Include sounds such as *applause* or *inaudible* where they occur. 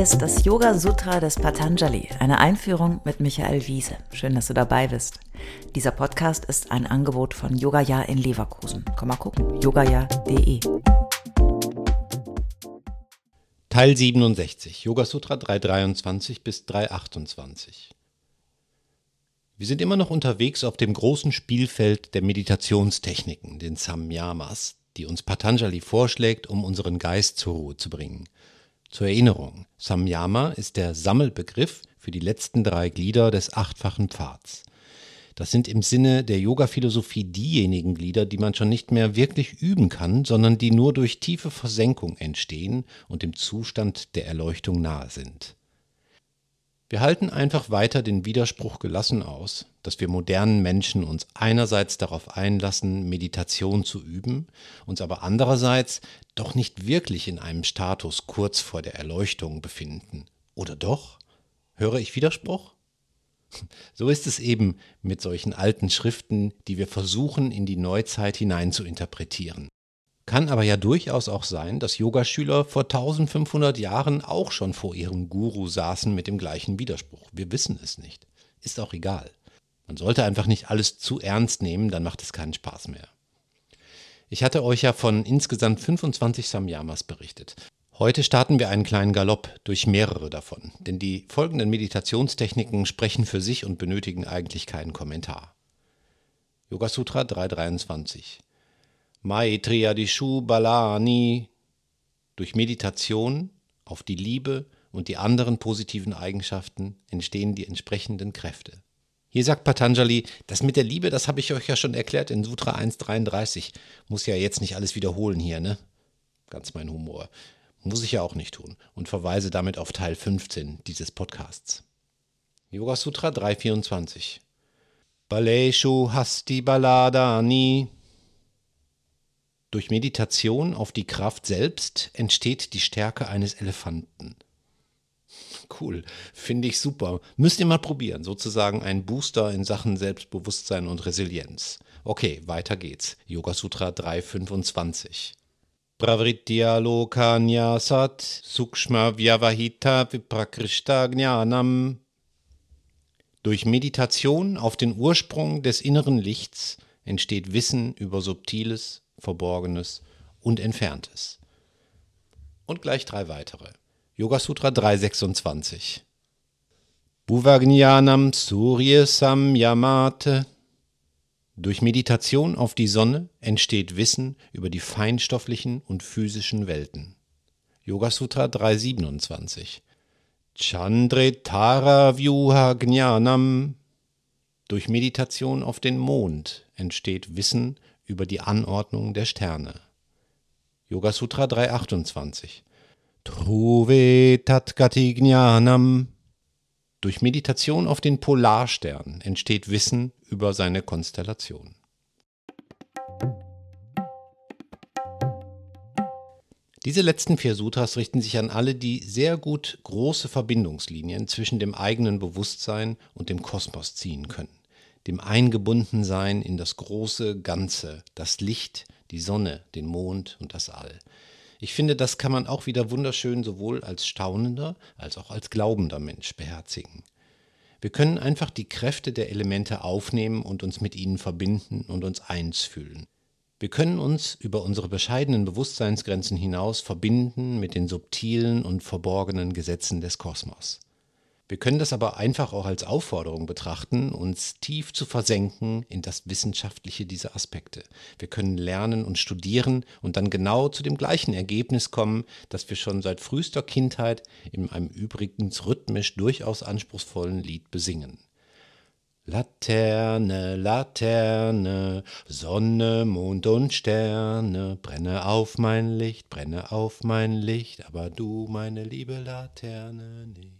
Ist das Yoga Sutra des Patanjali, eine Einführung mit Michael Wiese. Schön, dass du dabei bist. Dieser Podcast ist ein Angebot von Yogaya in Leverkusen. Komm mal gucken, yogaya.de. Teil 67, Yoga Sutra 323 bis 328. Wir sind immer noch unterwegs auf dem großen Spielfeld der Meditationstechniken, den Samyamas, die uns Patanjali vorschlägt, um unseren Geist zur Ruhe zu bringen. Zur Erinnerung, Samyama ist der Sammelbegriff für die letzten drei Glieder des achtfachen Pfads. Das sind im Sinne der Yoga-Philosophie diejenigen Glieder, die man schon nicht mehr wirklich üben kann, sondern die nur durch tiefe Versenkung entstehen und im Zustand der Erleuchtung nahe sind. Wir halten einfach weiter den Widerspruch gelassen aus, dass wir modernen Menschen uns einerseits darauf einlassen, Meditation zu üben, uns aber andererseits doch nicht wirklich in einem Status kurz vor der Erleuchtung befinden. Oder doch? Höre ich Widerspruch? *laughs* So ist es eben mit solchen alten Schriften, die wir versuchen in die Neuzeit hinein zu interpretieren. Kann aber ja durchaus auch sein, dass Yogaschüler vor 1500 Jahren auch schon vor ihrem Guru saßen mit dem gleichen Widerspruch. Wir wissen es nicht. Ist auch egal. Man sollte einfach nicht alles zu ernst nehmen, dann macht es keinen Spaß mehr. Ich hatte euch ja von insgesamt 25 Samyamas berichtet. Heute starten wir einen kleinen Galopp durch mehrere davon, denn die folgenden Meditationstechniken sprechen für sich und benötigen eigentlich keinen Kommentar. Yoga Sutra 323 Maitriyadishu Balani durch Meditation auf die Liebe und die anderen positiven Eigenschaften entstehen die entsprechenden Kräfte. Hier sagt Patanjali, das mit der Liebe, das habe ich euch ja schon erklärt in Sutra 1.33. Muss ja jetzt nicht alles wiederholen hier, ne? Ganz mein Humor. Muss ich ja auch nicht tun und verweise damit auf Teil 15 dieses Podcasts. Yoga Sutra 3.24 Baleshu Hasti Baladani durch Meditation auf die Kraft selbst entsteht die Stärke eines Elefanten. Cool, finde ich super. Müsst ihr mal probieren, sozusagen ein Booster in Sachen Selbstbewusstsein und Resilienz. Okay, weiter geht's. Yoga Sutra 325. Pravritya lokanya sat sukshma vyavahita viprakrishta jnanam. Durch Meditation auf den Ursprung des inneren Lichts entsteht Wissen über Subtiles Verborgenes und Entferntes. Und gleich drei weitere. Yoga Sutra 326. Bhuvagnianam Surya Samyamate. Durch Meditation auf die Sonne entsteht Wissen über die feinstofflichen und physischen Welten. Yoga Sutra 327. Chandretara Vyuha Jnanam. Durch Meditation auf den Mond entsteht Wissen über die Anordnung der Sterne. Yoga Sutra 328. Truve Tatgati Jnanam. Durch Meditation auf den Polarstern entsteht Wissen über seine Konstellation. Diese letzten vier Sutras richten sich an alle, die sehr gut große Verbindungslinien zwischen dem eigenen Bewusstsein und dem Kosmos ziehen können dem Eingebundensein in das große Ganze, das Licht, die Sonne, den Mond und das All. Ich finde, das kann man auch wieder wunderschön sowohl als staunender als auch als glaubender Mensch beherzigen. Wir können einfach die Kräfte der Elemente aufnehmen und uns mit ihnen verbinden und uns eins fühlen. Wir können uns über unsere bescheidenen Bewusstseinsgrenzen hinaus verbinden mit den subtilen und verborgenen Gesetzen des Kosmos. Wir können das aber einfach auch als Aufforderung betrachten, uns tief zu versenken in das Wissenschaftliche dieser Aspekte. Wir können lernen und studieren und dann genau zu dem gleichen Ergebnis kommen, das wir schon seit frühester Kindheit in einem übrigens rhythmisch durchaus anspruchsvollen Lied besingen. Laterne, Laterne, Sonne, Mond und Sterne, brenne auf mein Licht, brenne auf mein Licht, aber du, meine liebe Laterne, nicht.